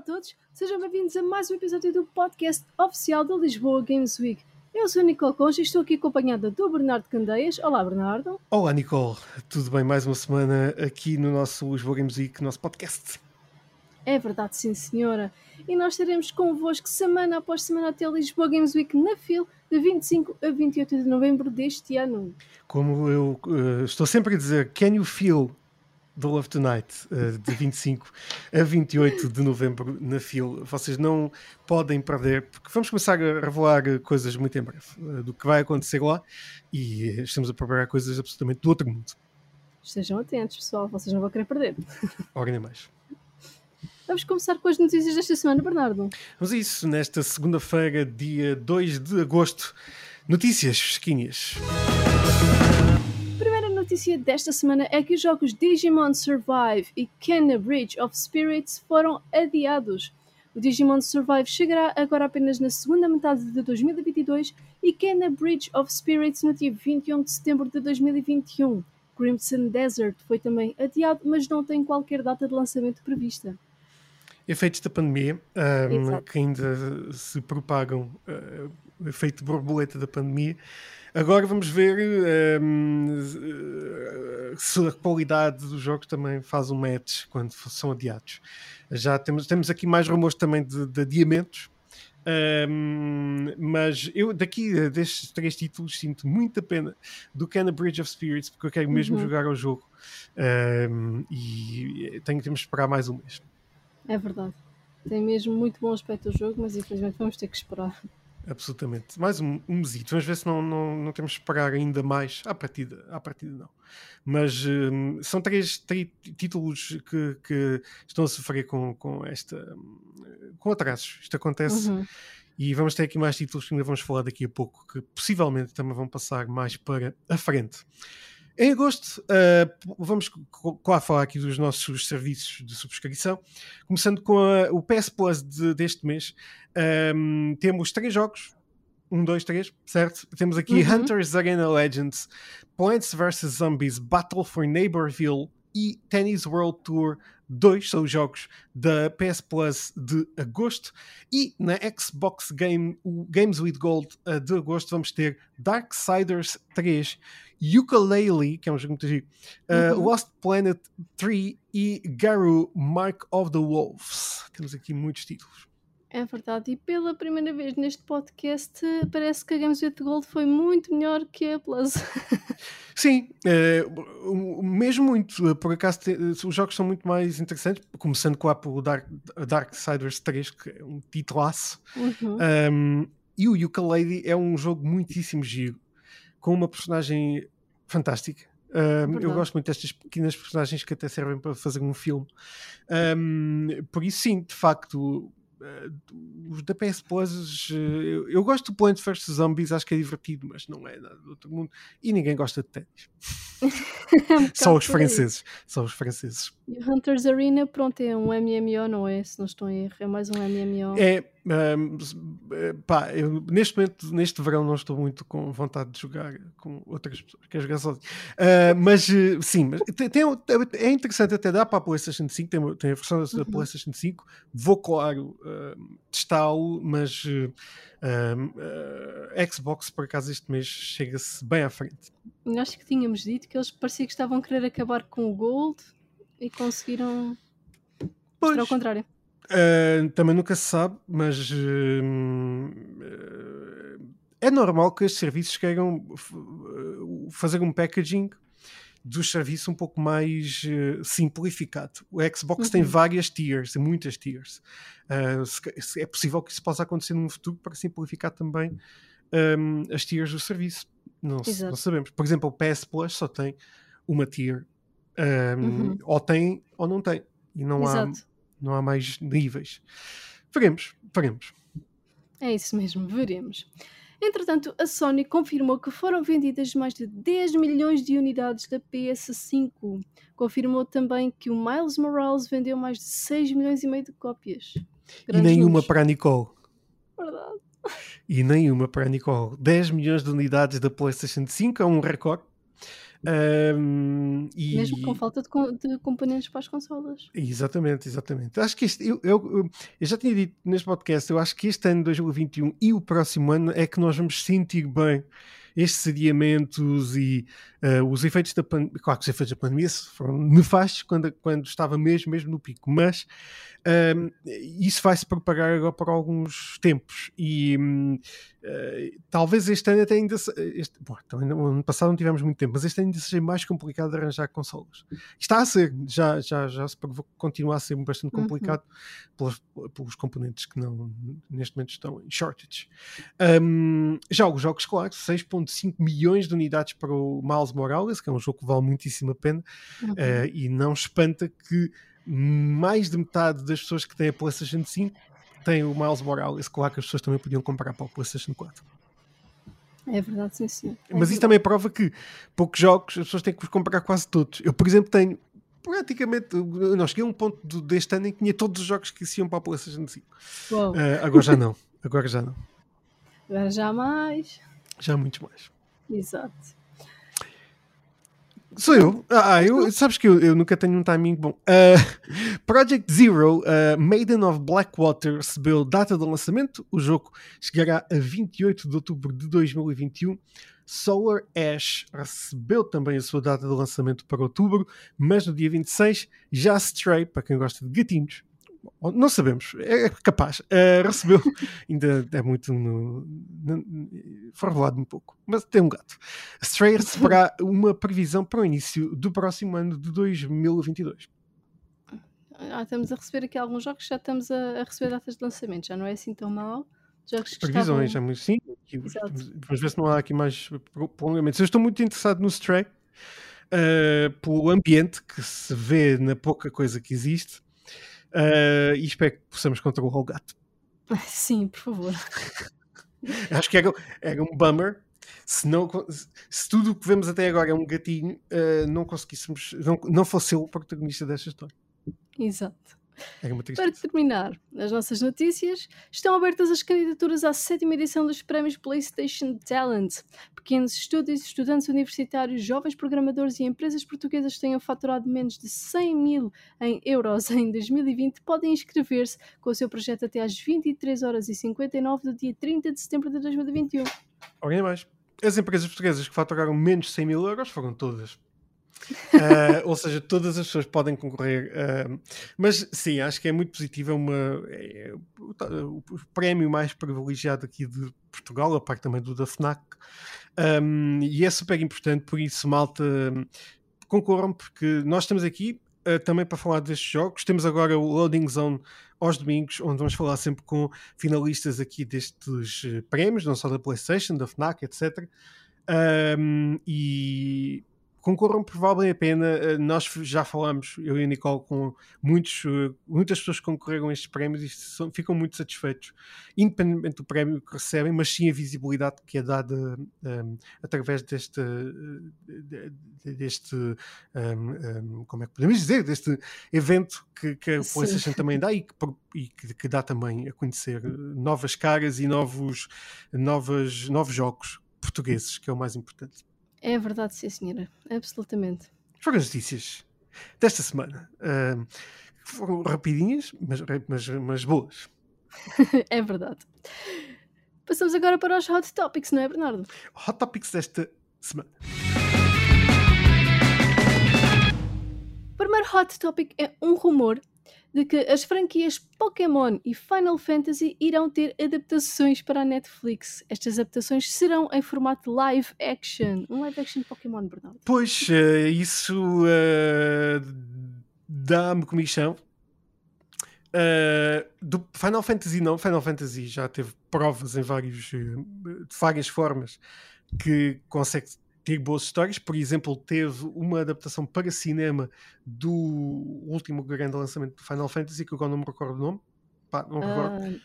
todos, sejam bem-vindos a mais um episódio do podcast oficial da Lisboa Games Week. Eu sou a Nicole Concha e estou aqui acompanhada do Bernardo Candeias. Olá, Bernardo. Olá, Nicole. Tudo bem? Mais uma semana aqui no nosso Lisboa Games Week, nosso podcast. É verdade, sim, senhora. E nós estaremos convosco semana após semana até a Lisboa Games Week na FIL, de 25 a 28 de novembro deste ano. Como eu uh, estou sempre a dizer, can you feel The Love Tonight, uh, de 25 a 28 de novembro na FIL. Vocês não podem perder, porque vamos começar a revelar coisas muito em breve uh, do que vai acontecer lá e estamos a preparar coisas absolutamente do outro mundo. Estejam atentos, pessoal, vocês não vão querer perder. Ora, nem mais. Vamos começar com as notícias desta semana, Bernardo. Vamos a isso, nesta segunda-feira, dia 2 de agosto. Notícias fresquinhas notícia desta semana é que os jogos Digimon Survive e Kenna Bridge of Spirits foram adiados. O Digimon Survive chegará agora apenas na segunda metade de 2022 e Kenna Bridge of Spirits no dia 21 de setembro de 2021. Crimson Desert foi também adiado, mas não tem qualquer data de lançamento prevista. Efeitos da pandemia um, que ainda se propagam, uh, efeito borboleta da pandemia. Agora vamos ver um, ehm, se a qualidade dos jogos também faz um match quando são adiados. Já temos, temos aqui mais rumores também de, de adiamentos. Um, ehm, mas eu daqui eh, destes três títulos sinto muita pena do Canna Bridge of Spirits porque eu quero mesmo uhum. jogar o jogo um, ehm, e tenho, temos de esperar mais um mês. É verdade, tem mesmo muito bom aspecto o jogo, mas infelizmente vamos ter que esperar. Absolutamente. Mais um, um mesito. Vamos ver se não, não, não temos que pagar ainda mais. À partida, à partida não. Mas um, são três, três títulos que, que, estão a sofrer com, com esta. com atrasos. Isto acontece. Uhum. E vamos ter aqui mais títulos que ainda vamos falar daqui a pouco, que possivelmente também vão passar mais para a frente. Em agosto, uh, vamos claro falar aqui dos nossos serviços de subscrição, começando com a, o PS Plus de, deste mês. Um, temos três jogos, um, dois, três, certo? Temos aqui uhum. Hunters Arena Legends, Plants vs Zombies, Battle for Neighborville e Tennis World Tour 2 são os jogos da PS Plus de agosto e na Xbox Game, Games with Gold uh, de agosto vamos ter Darksiders 3 Ukulele, que é um jogo muito giro, uh, uhum. Lost Planet 3 e Garu Mark of the Wolves. Temos aqui muitos títulos. É verdade, e pela primeira vez neste podcast parece que a Games with Gold foi muito melhor que a Plus. Sim, é, mesmo muito. Por acaso, os jogos são muito mais interessantes, começando com o Dark, Darksiders 3, que é um titulaço. Uhum. Um, e o Ukulele é um jogo muitíssimo giro com uma personagem fantástica. Um, eu gosto muito destas pequenas personagens que até servem para fazer um filme. Um, por isso, sim, de facto, Uh, os da PS Plus, uh, eu, eu, gosto do Plants vs Zombies, acho que é divertido, mas não é nada do outro mundo. E ninguém gosta de ténis. só os franceses. Só os franceses. E Hunters Arena, pronto, é um MMO, não é? Se não estou em erro, é mais um MMO. É, um, pá, eu, neste momento, neste verão, não estou muito com vontade de jogar com outras pessoas, quero jogar sozinho. Uh, mas sim, mas tem, tem, é interessante até dar para a PlayStation 5, tem, tem a versão da uhum. PlayStation 5. Vou, claro, uh, testá-lo, mas uh, Xbox, por acaso, este mês chega-se bem à frente. Acho que tínhamos dito que eles pareciam que estavam a querer acabar com o Gold e conseguiram pois. mostrar o contrário. Uh, também nunca se sabe, mas uh, é normal que os serviços queiram fazer um packaging dos serviços um pouco mais uh, simplificado. O Xbox uhum. tem várias tiers, muitas tiers. é possível que isso possa acontecer no futuro para simplificar também um, as tiers do serviço. Não, não, sabemos. Por exemplo, o PS Plus só tem uma tier. Um, uhum. Ou tem ou não tem. E não Exato. há não há mais níveis. Veremos, veremos. É isso mesmo, veremos. Entretanto, a Sony confirmou que foram vendidas mais de 10 milhões de unidades da PS5. Confirmou também que o Miles Morales vendeu mais de 6 milhões e meio de cópias. Grandes e nenhuma números. para a Nicole. Verdade. E nenhuma para a Nicole. 10 milhões de unidades da PlayStation 5 é um recorde. Um, e... Mesmo com falta de, de, componentes para as consolas. Exatamente, exatamente. Acho que este, eu, eu, eu, já tinha dito neste podcast, eu acho que este ano 2021 e o próximo ano é que nós vamos sentir bem estes adiamentos e uh, os efeitos da pandemia. Claro que os efeitos da pandemia foram nefastos quando, quando estava mesmo, mesmo no pico, mas isso vai se propagar agora por alguns tempos e uh, talvez este ano até ainda. Este, bom, também no ano passado não tivemos muito tempo, mas este ano ainda seja mais complicado de arranjar consoles. Está a ser, já, já, já se provou que continua a ser bastante uhum. complicado uhum. pelos, pelos componentes que não, neste momento estão em shortage. Um, já os jogos, claro, 6,5 milhões de unidades para o Miles Morales, que é um jogo que vale muitíssimo a pena, uhum. uh, e não espanta que mais de metade das pessoas que têm a PlayStation 5 têm o Miles Morales. Claro que as pessoas também podiam comprar para o PlayStation 4. É verdade, sim, sim. É Mas isso também prova que poucos jogos as pessoas têm que os comprar quase todos. Eu, por exemplo, tenho praticamente. Não, cheguei a um ponto deste ano em que tinha todos os jogos que iam para a PlayStation 5. Uh, agora já não. Agora já não. Agora já mais. Já muitos mais. Exato. Sou eu. Ah, eu, sabes que eu, eu nunca tenho um timing bom. Uh, Project Zero, uh, Maiden of Blackwater, recebeu data de lançamento. O jogo chegará a 28 de outubro de 2021. Solar Ash recebeu também a sua data de lançamento para outubro, mas no dia 26 já Stray, para quem gosta de gatinhos, não sabemos, é, capaz. Uh, recebeu, ainda é muito. No, revelado um pouco, mas tem um gato. Stray receberá uma previsão para o início do próximo ano de 2022. Ah, estamos a receber aqui alguns jogos, já estamos a, a receber datas de lançamento, já não é assim tão mal. Jogos que Previsões, estavam... muito sim. Vamos ver se não há aqui mais prolongamentos. Eu estou muito interessado no Stray. Uh, pelo ambiente que se vê na pouca coisa que existe Uh, e espero que possamos controlar o gato. Sim, por favor. Acho que era, era um bummer se, não, se tudo o que vemos até agora é um gatinho, uh, não conseguíssemos, não, não fosse ele o protagonista desta história. Exato. Para terminar, as nossas notícias, estão abertas as candidaturas à sétima edição dos prémios PlayStation Talent. Pequenos estúdios, estudantes universitários, jovens programadores e empresas portuguesas que tenham faturado menos de 100 mil em euros em 2020 podem inscrever-se com o seu projeto até às 23 horas e 59 do dia 30 de setembro de 2021. Alguém mais? As empresas portuguesas que faturaram menos de 100 mil euros foram todas Uh, ou seja, todas as pessoas podem concorrer. Uh, mas sim, acho que é muito positivo. É, uma, é, o, o, prémio mais privilegiado aqui de Portugal, a parte também do da FNAC. Um, e é super importante, por isso, malta, concorram, porque nós estamos aqui uh, também para falar destes jogos. Temos agora o Loading Zone aos domingos, onde vamos falar sempre com finalistas aqui destes prémios, não só da PlayStation, da FNAC, etc. Um, e concorram porque valem a pena. Eh, nós já falamos, eu e a Nicole, com muitos, eh, muitas pessoas que concorreram a estes prémios e são, ficam muito satisfeitos, independentemente do prémio que recebem, mas sim a visibilidade que é dada um, ehm, através deste, deste um, um, como é que podemos dizer, deste evento que, que a PlayStation também dá e, que, e que, que, dá também a conhecer novas caras e novos, novas, novos jogos portugueses, que é o mais importante. É verdade, sim, senhora. Absolutamente. Foram as notícias desta semana. Uh, foram rapidinhas, mas, mas, mas boas. é verdade. Passamos agora para os Hot Topics, não é, Bernardo? Hot Topics desta semana. O primeiro Hot Topic é um rumor de que as franquias Pokémon e Final Fantasy irão ter adaptações para a Netflix. Estas adaptações serão em formato live action. Um live action Pokémon, Bernardo. Pois, uh, isso uh, dá-me comichão. Uh, do Final Fantasy não, Final Fantasy já teve provas em vários, de várias formas que consegue ter boas histórias. Por exemplo, teve uma adaptação para cinema do último grande lançamento do Final Fantasy, que agora não me recordo o nome. Pá, não me recordo.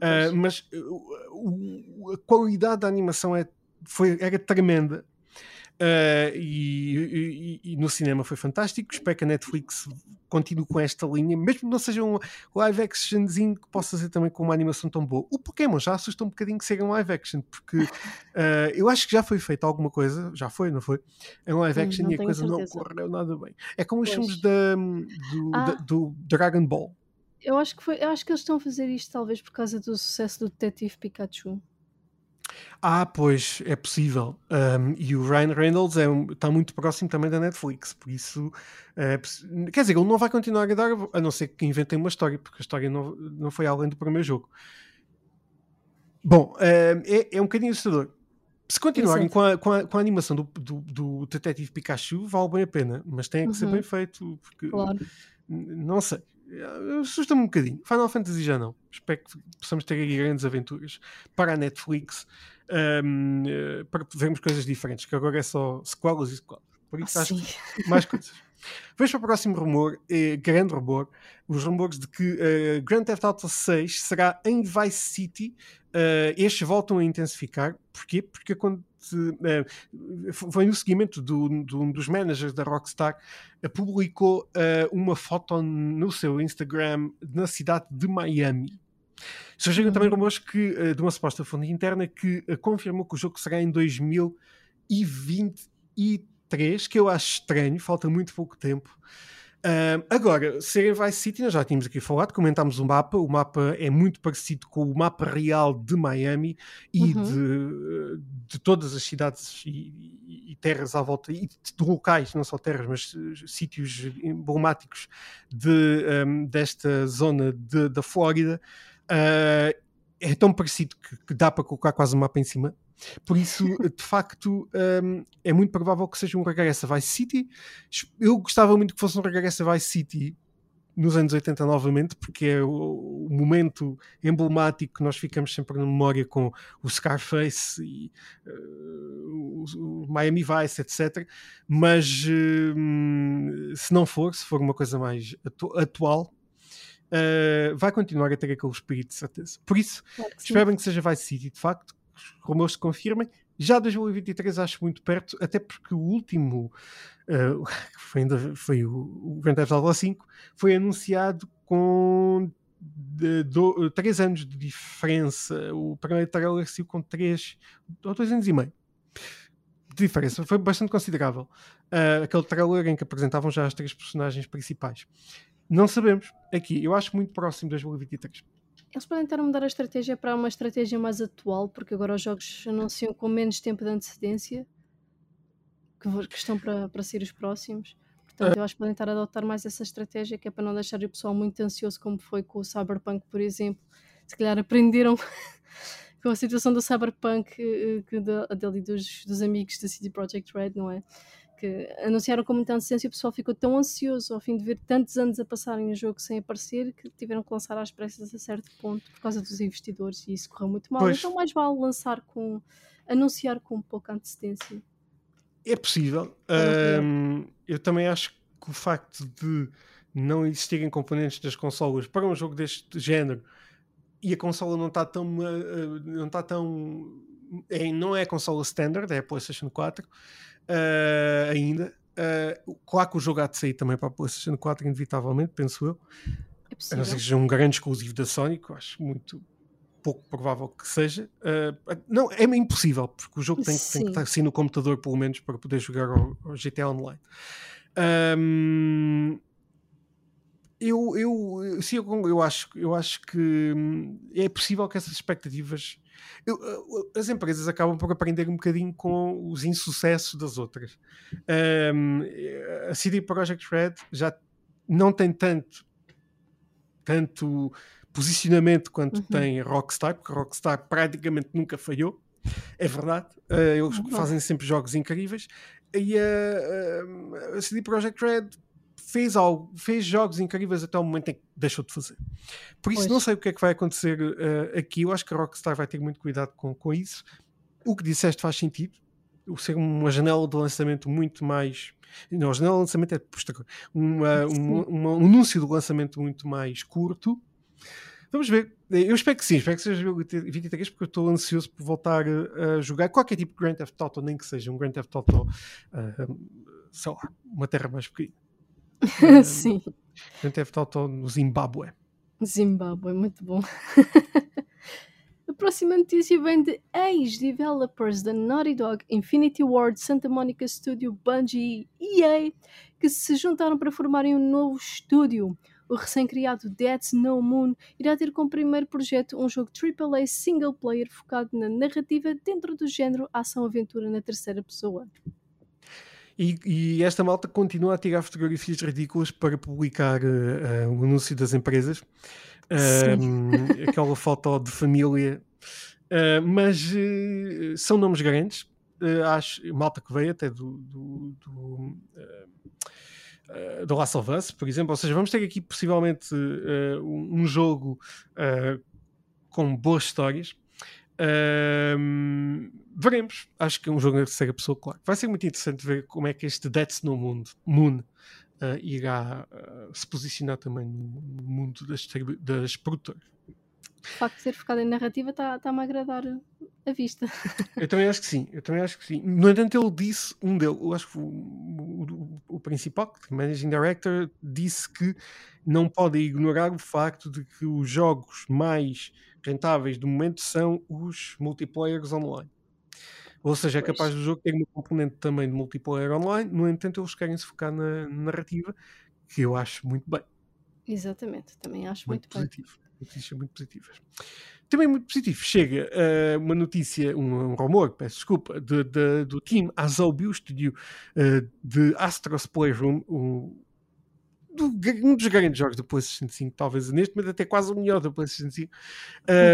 Uh, mas uh, a qualidade da animação é, foi, era tremenda. Uh, e, e, e, no cinema foi fantástico. Espero que a Netflix continue com esta linha, mesmo que não seja um live actionzinho que possa ser também com uma animação tão boa. O Pokémon já assusta um bocadinho que seja um live action, porque uh, eu acho que já foi feita alguma coisa, já foi, não foi? É um live action hum, e a coisa certeza. não correu nada bem. É como os filmes da, do, ah. da, do Dragon Ball. Eu acho, que foi, eu acho que eles estão a fazer isto talvez por causa do sucesso do Detetive Pikachu. Ah, pois, é possível. Um, e o Ryan Reynolds é um, está muito próximo também da Netflix, por isso. É, quer dizer, ele não vai continuar a dar, a não ser que inventem uma história, porque a história não, não foi além do primeiro jogo. Bom, é, é um bocadinho assustador. Se continuarem com a, com, a, com a, animação do, do, do Detetive Pikachu, vale bem a pena, mas tem que uhum. ser bem feito, porque claro. não sei. Assusta-me um bocadinho. Final Fantasy já não. Espero que possamos ter aí grandes aventuras para a Netflix um, eh, para vermos coisas diferentes, que agora é só sequelas e sequelas. Por isso ah, acho que mais coisas. Vejo para o próximo rumor, eh, grande rumor, os rumores de que uh, Grand Theft Auto 6 será em Vice City. Uh, estes voltam a intensificar. Porquê? Porque quando uh, foi no seguimento de um dos managers da Rockstar, uh, publicou uma foto no seu Instagram na cidade de Miami. Surgiram também uhum. rumores que, de uma suposta fonte interna que confirmou que o jogo será em 2023, que eu acho estranho, falta muito pouco tempo. Agora, ser Vice City, nós já tínhamos aqui falado, comentámos o mapa. O mapa é muito parecido com o mapa real de Miami e uhum. de, de, todas as cidades e, e, terras à volta, e de, locais, não só terras, mas uh, sítios emblemáticos de, um, desta zona de, da Flórida. Uh, é tão parecido que, que dá para colocar quase o mapa em cima por isso, de facto, um, é muito provável que seja um regresso a Vice City. Eu gostava muito que fosse um regresso a Vice City nos anos 80 novamente, porque é o, momento emblemático que nós ficamos sempre na memória com o Scarface e uh, o, Miami Vice, etc. Mas uh, se não for, se for uma coisa mais atu atual, uh, vai continuar a ter aquele espírito de certeza. Por isso, claro que espero que seja Vice City, de facto, rumores se confirmem. Já 2023 acho muito perto, até porque o último, uh, foi, ainda, foi o, o Grand Theft Auto 5, foi anunciado com de, do, três anos de diferença. O primeiro trailer saiu com três ou dois anos e meio de diferença. Foi bastante considerável. Uh, aquele trailer em que apresentavam já as três personagens principais. Não sabemos aqui. Eu acho muito próximo de 2023. Eles podem estar a mudar a estratégia para uma estratégia mais atual, porque agora os jogos anunciam com menos tempo de antecedência que, que estão para, para ser os próximos. Portanto, eu acho que podem estar a adotar mais essa estratégia, que é para não deixar o pessoal muito ansioso, como foi com o Cyberpunk, por exemplo. Se calhar aprenderam com a situação do Cyberpunk eh, que, dele dos, dos amigos da CD Projekt Red, não é? Que anunciaram com muita antecedência e o pessoal ficou tão ansioso ao fim de ver tantos anos a passarem o jogo sem aparecer que tiveram que lançar às pressas a certo ponto por causa dos investidores e isso correu muito mal. Pois. Então mais vale lançar com anunciar com pouca antecedência. É possível. Um, eu também acho que o facto de não existirem componentes das consolas para um jogo deste género e a consola não está tão uh, não está tão é, não é a consola standard, é a PlayStation 4 uh, ainda. Uh, claro que o jogo há de sair também para a PlayStation 4, inevitavelmente, penso eu. É possível. A não ser que seja um grande exclusivo da Sony, que eu acho muito pouco provável que seja. Uh, não, é impossível, porque o jogo tem, tem, que estar assim no computador, pelo menos, para poder jogar ao, ao GTA Online. Um, eu, eu, sim, eu, eu, acho, eu acho que hum, é possível que essas expectativas eu, as empresas acabam por aprender um bocadinho com os insucessos das outras. Um, a CD Projekt Red já não tem tanto, tanto posicionamento quanto uhum. tem a Rockstar, porque a Rockstar praticamente nunca falhou. É verdade, uh, eles uhum. fazem sempre jogos incríveis. E a, a CD Projekt Red fez algo, fez jogos incríveis até o momento em que deixou de fazer. Por isso, pois. não sei o que é que vai acontecer uh, aqui. Eu acho que a Rockstar vai ter muito cuidado com, com isso. O que disseste faz sentido. O ser uma janela de lançamento muito mais. Não, a janela de lançamento é posterior. Uma, um anúncio de lançamento muito mais curto. Vamos ver. Eu espero que sim, espero que seja 2023 porque eu estou ansioso por voltar a jogar qualquer tipo de Grand Theft Auto, nem que seja um Grand Theft Auto, uh, sei lá, uma terra mais pequena. Uh, sim. Grand Theft Auto no Zimbábue. Zimbábue, muito bom. a próxima notícia vem de ex-developers da Naughty Dog, Infinity Ward, Santa Monica Studio, Bungie e EA, que se juntaram para formarem um novo estúdio. O recém-criado Dead Snow Moon irá ter como primeiro projeto um jogo AAA single player focado na narrativa dentro do género ação-aventura na terceira pessoa. E, e, esta malta continua a tirar fotografias ridículas para publicar uh, uh, o anúncio das empresas. Uh, aquela foto de família. mas são nomes grandes. acho, malta que veio até do, do, do uh, The Last of Us, por exemplo. Ou seja, vamos ter aqui possivelmente uh, um jogo uh, com boas histórias. Uh, veremos. Acho que é um jogo de terceira pessoa, claro. Vai ser muito interessante ver como é que este Deaths no mundo, Moon uh, irá uh, se posicionar também no, mundo das, das produtoras. O facto de ser focado em narrativa está-me tá a agradar a vista. Eu também acho que sim, eu também acho que sim. No entanto, ele disse, um deles, eu acho que o, o, o principal, o Managing Director, disse que não pode ignorar o facto de que os jogos mais rentáveis do momento são os multiplayers online. Ou seja, é capaz do jogo ter uma componente também de multiplayer online, no entanto, eles querem se focar na narrativa, que eu acho muito bem. Exatamente, também acho muito, muito positivo. Bem. Notícias muito positivas. Também muito positivo, chega uh, uma notícia, um, um, rumor, peço desculpa, de, de, do team Asobi, o estúdio uh, de Astros Playroom, um, um dos grandes jogos do PlayStation 5, talvez neste momento até quase o melhor do PlayStation 5,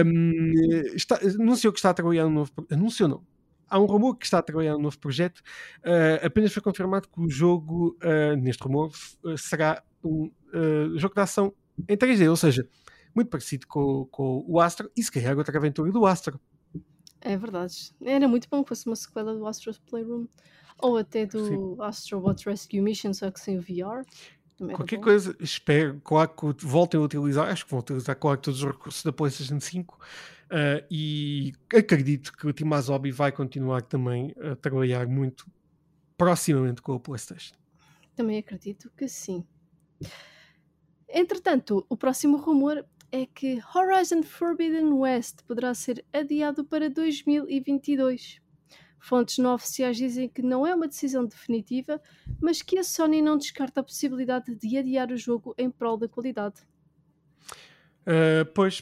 um, está, anunciou que está a trabalhar um novo. Anunciou não. Há um rumor que está a trabalhar um novo projeto. Uh, apenas foi confirmado que o jogo, uh, neste rumor, será um uh, jogo de ação em 3D, ou seja, muito parecido com, com o Astro e se calhar outra aventura do Astro. É verdade. Era muito bom que fosse uma sequela do Astro's Playroom ou até do Sim. Astro Bot Rescue Mission, só que sem VR. Qualquer coisa, espero, claro que voltem a utilizar, acho que vão utilizar, claro, todos os recursos da PlayStation 5 uh, e acredito que o Team Azobi vai continuar também a trabalhar muito proximamente com a PlayStation. Também acredito que sim. Entretanto, o próximo rumor é que Horizon Forbidden West poderá ser adiado para 2022. Fontes não oficiais dizem que não é uma decisão definitiva, mas que a Sony não descarta a possibilidade de adiar o jogo em prol da qualidade. Uh, pois,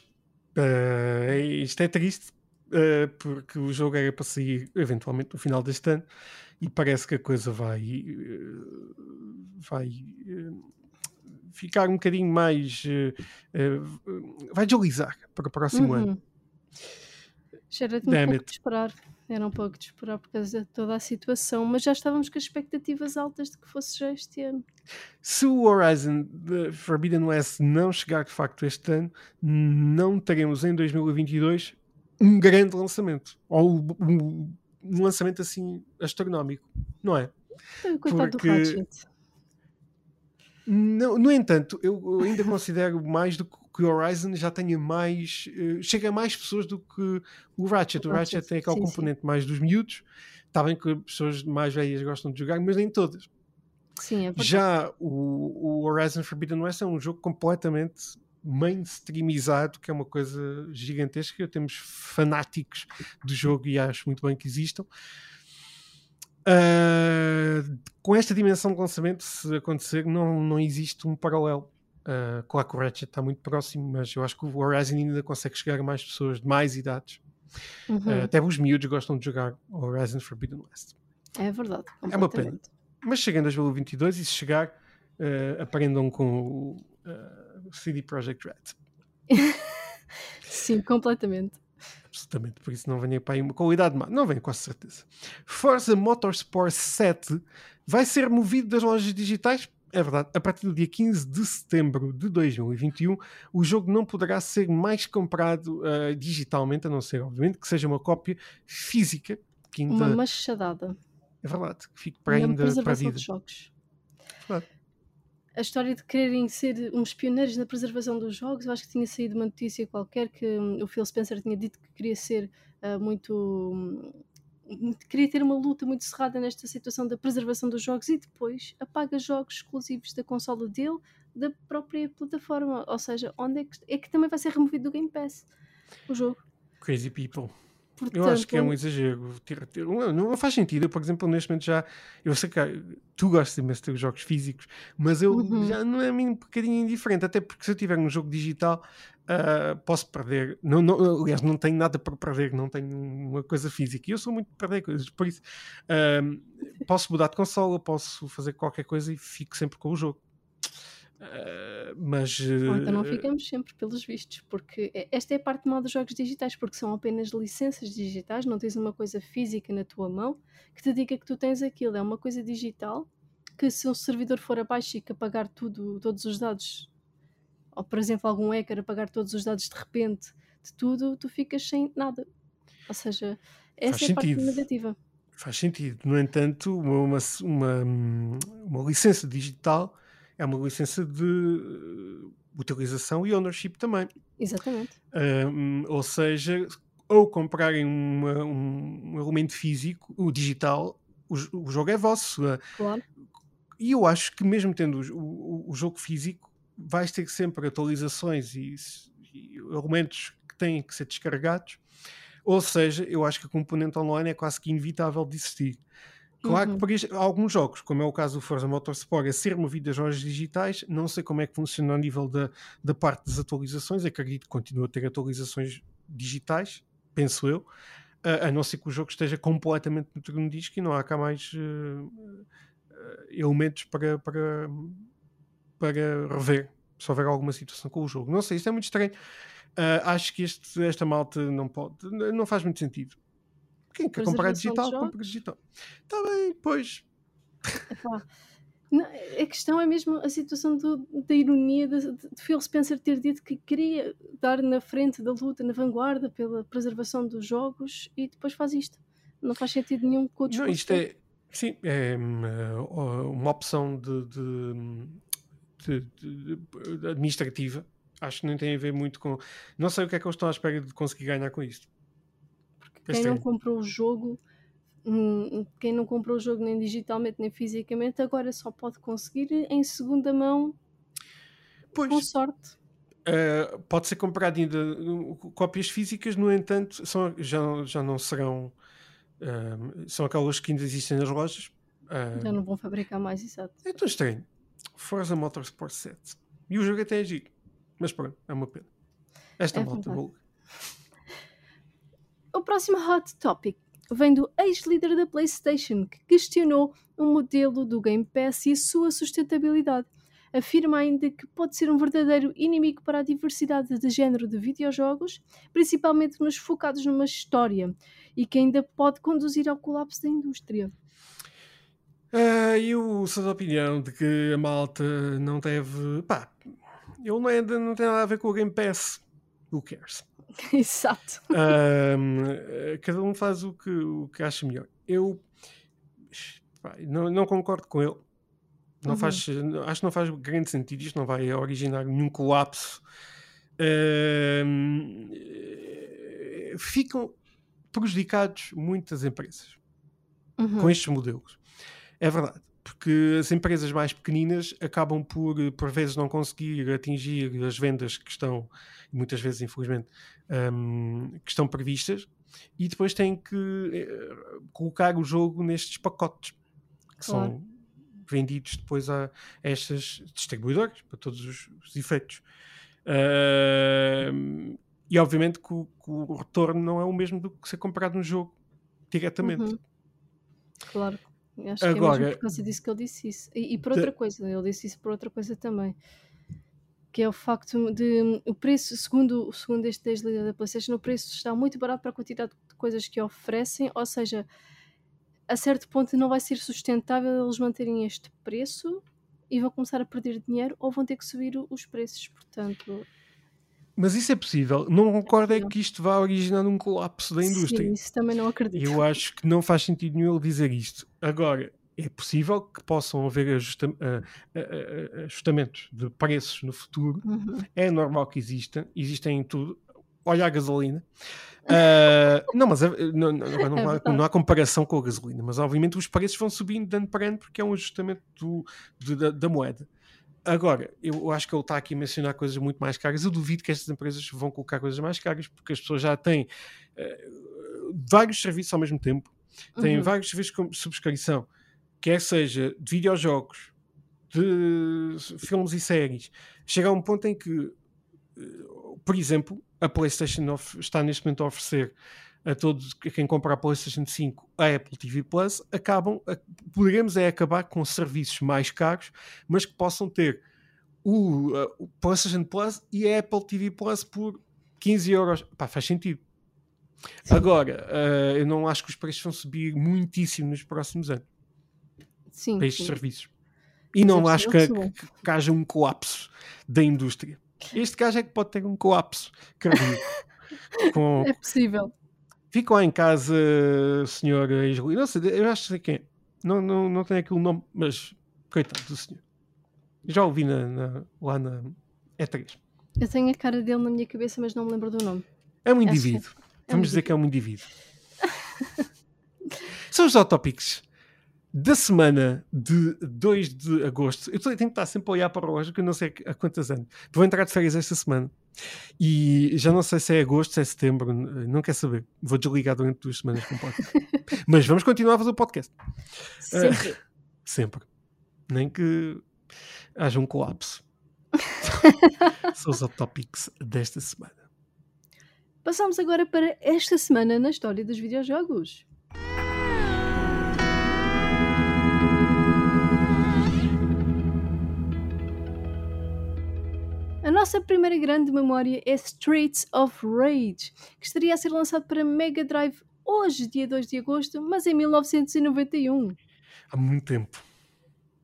uh, isto é triste, uh, porque o jogo era para sair eventualmente no final deste ano e parece que a coisa vai. vai ficar um bocadinho mais. Vai deslizar para o próximo uhum. ano. Um pouco de esperar. Era um pouco de esperar por causa de toda a situação, mas já estávamos com expectativas altas de que fosse já este ano. Se o Horizon Forbidden West não chegar de facto este ano, não teremos em 2022 um grande lançamento. Ou um, um lançamento assim astronómico, não é? Coitado Porque... do Ratchet. No, no entanto, eu ainda considero mais do que o Horizon já tenha mais. Uh, chega a mais pessoas do que o Ratchet. O, Ratchet, tem aquele sim, componente sim. mais dos miúdos. Está bem que pessoas mais velhas gostam de jogar, mas nem todas. Sim, é já o, o Horizon Forbidden West é um jogo completamente mainstreamizado, que é uma coisa gigantesca. Temos fanáticos do jogo e acho muito bem que existam. Uh, com esta dimensão de lançamento, se acontecer, não, não existe um paralelo. Uh, claro que o Ratchet está muito próximo, mas eu acho que o Horizon ainda consegue chegar a mais pessoas de mais idades. Uhum. Uh, até os miúdos gostam de jogar Horizon Forbidden West. É verdade. É uma pena. Mas chega em 2022 e se chegar, uh, aprendam com o uh, CD Projekt Red. Sim, completamente absolutamente, por isso não venha para aí uma qualidade má. Não vem, com certeza. Forza Motorsport 7 vai ser removido das lojas digitais. É verdade, a partir do dia 15 de setembro de 2021, o jogo não poderá ser mais comprado uh, digitalmente, a não ser, obviamente, que seja uma cópia física. Ainda... Uma machadada. É verdade, que fique para ainda para a vida. Jogos. Verdade. a história de quererem ser uns pioneiros na preservação dos jogos. Eu acho que tinha saído uma notícia qualquer que hum, o Phil Spencer tinha dito que queria ser uh, muito. Queria ter uma luta muito cerrada nesta situação da preservação dos jogos e depois apaga jogos exclusivos da consola dele, da própria plataforma. Ou seja, onde é que, é que também vai ser removido do Game Pass o jogo. Crazy people. Portanto, eu acho que é um exagero. Não, faz sentido. Eu, por exemplo, neste momento já. Eu sei que tu gostas imenso de ter jogos físicos, mas eu uhum. já não é um bocadinho indiferente. Até porque se eu tiver um jogo digital, uh, posso perder. Não, não, aliás, não tenho nada para perder, não tenho uma coisa física. E eu sou muito de perder coisas. Por isso, uh, posso mudar de consola, posso fazer qualquer coisa e fico sempre com o jogo. Uh, mas então não ficamos sempre pelos vistos, porque é, esta é a parte mal dos jogos digitais, porque são apenas licenças digitais, não tens uma coisa física na tua mão que te diga que tu tens aquilo, é uma coisa digital que se um servidor for abaixo e que apagar tudo, todos os dados, ou por exemplo algum hacker apagar todos os dados de repente de tudo, tu ficas sem nada. Ou seja, essa Faz é a sentido. parte negativa. Faz sentido. No entanto, uma, uma, uma licença digital é uma licença de uh, utilização e ownership também. Exatamente. Um, ou seja, ou comprarem uma, um, um, elemento físico, o digital, o, o jogo é vosso. Claro. E eu acho que mesmo tendo o, o, o jogo físico, vais ter sempre atualizações e, e elementos que têm que ser descarregados. Ou seja, eu acho que a componente online é quase que inevitável de existir. Claro uhum. que para alguns jogos, como é o caso do Forza Motorsport, a ser movido a jogos digitais, não sei como é que funciona a nível da, da parte das atualizações, acredito que continua a ter atualizações digitais, penso eu, a, a não ser que o jogo esteja completamente no disco e não há cá mais uh, elementos para, para, para rever, se houver alguma situação com o jogo. Não sei, isto é muito estranho. Uh, acho que este, esta malta não pode, não faz muito sentido. Quem quer comprar digital, compra digital. Está bem, pois. Não, a questão é mesmo a situação do, da ironia de, de, Phil Spencer ter dito que queria dar na frente da luta, na vanguarda, pela preservação dos jogos e depois faz isto. Não faz sentido nenhum com o Não, isto é, sim, é uma, uma opção de, de, de, administrativa. Acho que não tem a ver muito com. Não sei o que é que eles estão à espera de conseguir ganhar com isto. Quem não comprou o jogo, hum, quem não comprou o jogo nem digitalmente nem fisicamente, agora só pode conseguir em segunda mão pois, com sorte. Uh, pode ser comprado ainda uh, cópias físicas, no entanto, são, já, já não serão. Uh, são aquelas que ainda existem nas lojas. já não vão fabricar mais, exato. É tão estranho. Forza Motorsport 7. E o jogo até é giro. Mas pronto, é uma pena. Esta é malta o próximo hot topic vem do ex-líder da PlayStation, que questionou o modelo do Game Pass e a sua sustentabilidade. Afirma ainda que pode ser um verdadeiro inimigo para a diversidade de género de videojogos, principalmente nos focados numa história, e que ainda pode conduzir ao colapso da indústria. Uh, eu sou da opinião de que a malta não deve. pá, ele não, é, não tem nada a ver com o Game Pass. Who cares? Exato. Um, cada um faz o que, o que acha melhor. Eu não, não, concordo com ele. Não uhum. faz, acho que não faz grande sentido. Isto não vai originar nenhum colapso. Um, ficam prejudicados muitas empresas uhum. com estes modelos. É verdade porque as empresas mais pequeninas acabam por, por vezes, não conseguir atingir as vendas que estão, muitas vezes, infelizmente, um, que estão previstas, e depois têm que uh, colocar o jogo nestes pacotes, que claro. são vendidos depois a, a estas distribuidoras, para todos os, os efeitos. Uh, e obviamente que o, que o, retorno não é o mesmo do que ser comprado no jogo diretamente. Uhum. Claro. Acho Agora, que é mesmo por causa disso que ele disse isso. E, e por outra de... coisa, ele disse isso por outra coisa também. Que é o facto de o preço, segundo, segundo este ex-líder da PlayStation, o preço está muito barato para a quantidade de coisas que oferecem, ou seja, a certo ponto não vai ser sustentável eles manterem este preço e vão começar a perder dinheiro ou vão ter que subir os preços. Portanto, mas isso é possível. Não concordo é, é que isto vá originar um colapso da indústria. Sim, isso também não acredito. Eu acho que não faz sentido nenhum ele dizer isto. Agora, é possível que possam haver ajusta ajustamentos de preços no futuro. Uhum. É normal que existam, existem em tudo. Olha a gasolina. Uh, não, mas é, não, não, não, há, não, há, comparação com a gasolina, mas obviamente os preços vão subindo de ano para ano porque é um ajustamento do, do, da, da, moeda. Agora, eu acho que ele está aqui a mencionar coisas muito mais caras. Eu duvido que estas empresas vão colocar coisas mais caras porque as pessoas já têm uh, vários serviços ao mesmo tempo, têm uhum. vários serviços de subscrição quer seja de videojogos, de filmes e séries, chega a um ponto em que, eh, por exemplo, a PlayStation está neste momento a oferecer a todos a quem compra a PlayStation 5 a Apple TV Plus, acabam, poderemos é acabar com serviços mais caros, mas que possam ter o, o PlayStation Plus e a Apple TV Plus por 15 euros. Pá, faz sentido. Sim. Agora, uh, eu não acho que os preços vão subir muitíssimo nos próximos anos sim, para estes sim. serviços. E não acho que, que, que, haja um colapso da indústria. Este caso é que pode ter um colapso cardíaco. com... É possível. Fica lá em casa, senhor Isli. Não sei, eu acho que sei quem é. Não, não, não tenho aqui o nome, mas coitado do senhor. Já ouvi na, na, lá na E3. Eu tenho a cara dele na minha cabeça, mas não me lembro do nome. É um indivíduo. É Vamos um dizer indivíduo. que é um indivíduo. São os autópicos da semana de 2 de agosto. Eu tenho que estar sempre a olhar para o relógio, que eu não sei há quantos anos. Vou entrar de férias esta semana. E já não sei se é agosto, se é setembro, não quer saber. Vou desligar durante duas semanas com o podcast. Mas vamos continuar a fazer o podcast. Sempre. Uh, sempre. Nem que haja um colapso. São os topics desta semana. Passamos agora para esta semana na história dos videojogos. Nossa primeira grande memória é Streets of Rage, que estaria a ser lançado para Mega Drive hoje, dia 2 de agosto, mas em 1991. Há muito tempo.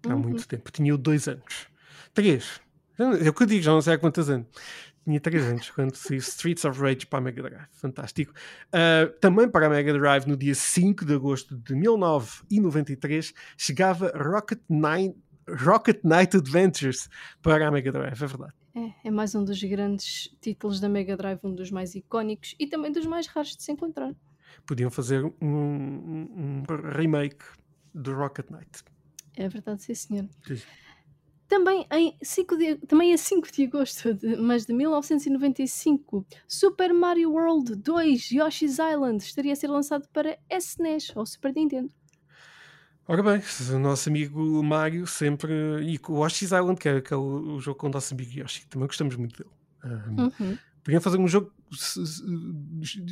Há uhum. muito tempo. Tinha dois anos. Três. É o que eu digo, já não sei há quantos anos. Tinha três anos quando saiu Streets of Rage para a Mega Drive. Fantástico. Uh, também para a Mega Drive, no dia 5 de agosto de 1993, chegava Rocket, Nine, Rocket Knight Adventures para a Mega Drive, é verdade. É, é mais um dos grandes títulos da Mega Drive, um dos mais icónicos e também dos mais raros de se encontrar. Podiam fazer um, um, um remake do Rocket Knight. É verdade, sim, senhor. Sim. Também, em 5 de, também a 5 de agosto, de, mas de 1995, Super Mario World 2 Yoshi's Island estaria a ser lançado para SNES ou Super Nintendo. Ora bem, o nosso amigo Mario sempre. E o Yoshi's Island, que é, que é o, o, jogo com o nosso amigo Yoshi, também gostamos muito dele. Um, uhum. Podiam fazer um jogo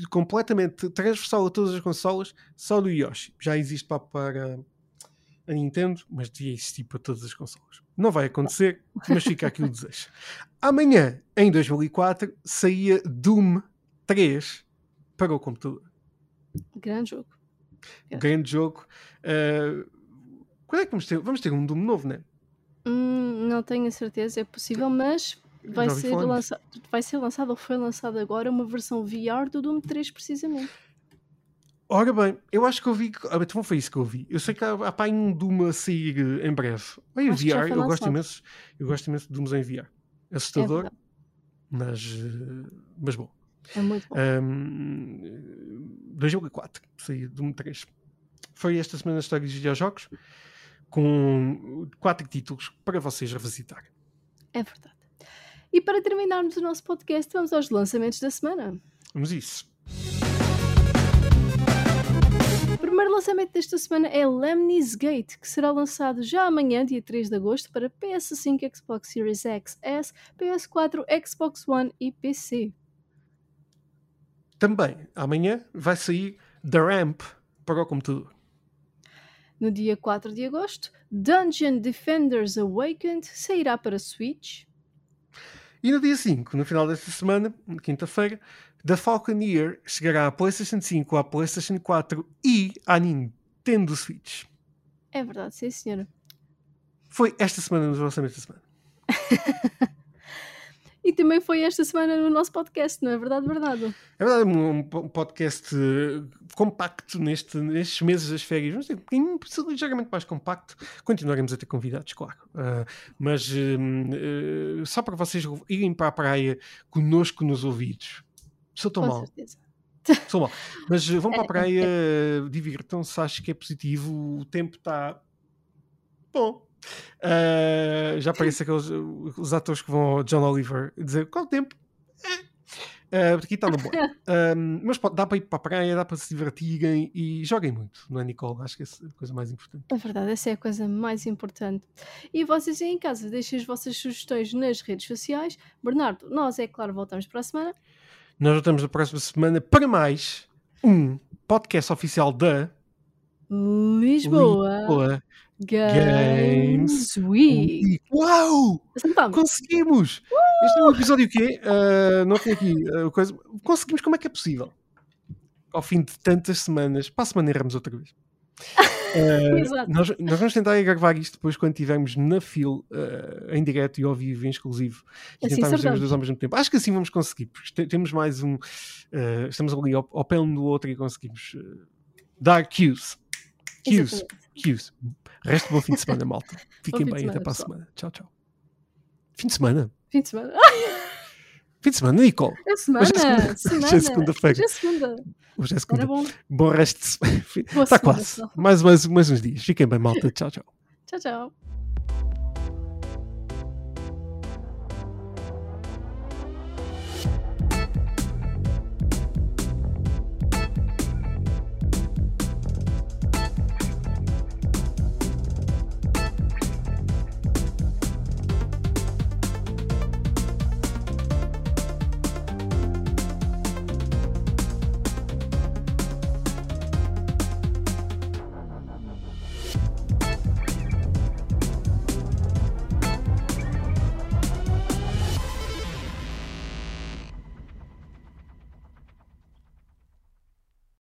completamente transversal a todas as consolas, só do Yoshi. Já existe para, para a Nintendo, mas devia existir para todas as consolas. Não vai acontecer, mas fica aqui o desejo. Amanhã, em 2004, saía Doom 3 para o computador. Grande jogo. Grande jogo. Uh, quando é que vamos ter? Vamos ter um Doom novo, né? Hum, não tenho a certeza, é possível, mas vai ser, lançado, vai ser lançado ou foi lançado agora uma versão VR do Doom 3, precisamente. Ora bem, eu acho que eu vi. Ah, então foi isso que eu vi. Eu sei que há, há pá, um Doom a sair em breve. Olha, VR, eu gosto imenso. Eu gosto imenso de Dooms em VR. Assustador, é mas, eh, mas bom. É muito bom. Um, 2004, saiu Doom 3. Foi esta semana na história dos videojogos com quatro títulos para vocês revisitar. É verdade. E para terminarmos o nosso podcast, vamos aos lançamentos da semana. Vamos isso. O primeiro lançamento desta semana é Lemnis Gate, que será lançado já amanhã, dia 3 de agosto, para PS5, Xbox Series X, S, PS4, Xbox One e PC. Também, amanhã vai sair The Ramp para o computador. No dia 4 de agosto, Dungeon Defenders Awakened sairá para Switch. E no dia 5, no final desta semana, quinta-feira, The Falconeer chegará à PlayStation 5, à PlayStation 4 e à Nintendo Switch. É verdade, sim, senhora. Foi esta semana nos lançamentos da semana. E também foi esta semana no nosso podcast, não é verdade? Verdade. É verdade, um, um podcast uh, compacto neste, nestes meses das férias. Ter um ligeiramente mais compacto. Continuaremos a ter convidados, claro. Uh, mas uh, só para vocês irem para a praia conosco nos ouvidos. Sou tão Com mal. certeza. Sou mal. Mas uh, vão para a praia, uh, divirtam-se, acho que é positivo. O tempo está bom. Uh, já parece aqueles os atores que vão ao John Oliver dizer qual o tempo? É. Uh, aqui está no bom. Um, mas pode, dá para ir para a praia, dá para se divertirem e joguem muito, não é, Nicole? Acho que essa é a coisa mais importante. É verdade, essa é a coisa mais importante. E vocês aí em casa, deixem as vossas sugestões nas redes sociais. Bernardo, nós, é claro, voltamos para a semana. Nós voltamos na próxima semana para mais um podcast oficial da Lisboa, Lisboa Games Week. Week. Uau! Vamos. Conseguimos! Este é um episódio que é, não tem aqui uh, coisa. Conseguimos, como é que é possível? Ao fim de tantas semanas, para a semana erramos outra vez. Uh, Exato. nós, nós vamos tentar gravar isto depois quando estivermos na fila uh, em direto e ao vivo em exclusivo e Assim tentarmos ver os dois ao mesmo tempo. Acho que assim vamos conseguir, porque te- temos mais um. uh, estamos ali ao, ao pé um do outro e conseguimos uh, dar cues. Cues. Exatamente. Cues. Resto bom fim de semana, malta. Fiquem bem, semana, até para a semana. Tchau, tchau. Fim de semana? Fim de semana. Fim de semana, Nicole. É semana. Hoje é segunda- semana. hoje é segunda-feira. Hoje é segunda. Hoje é segunda. bom. Bom resto de semana. Boa Está quase. Mais, mais, mais uns dias. Fiquem bem, malta. Tchau, tchau. Tchau, tchau.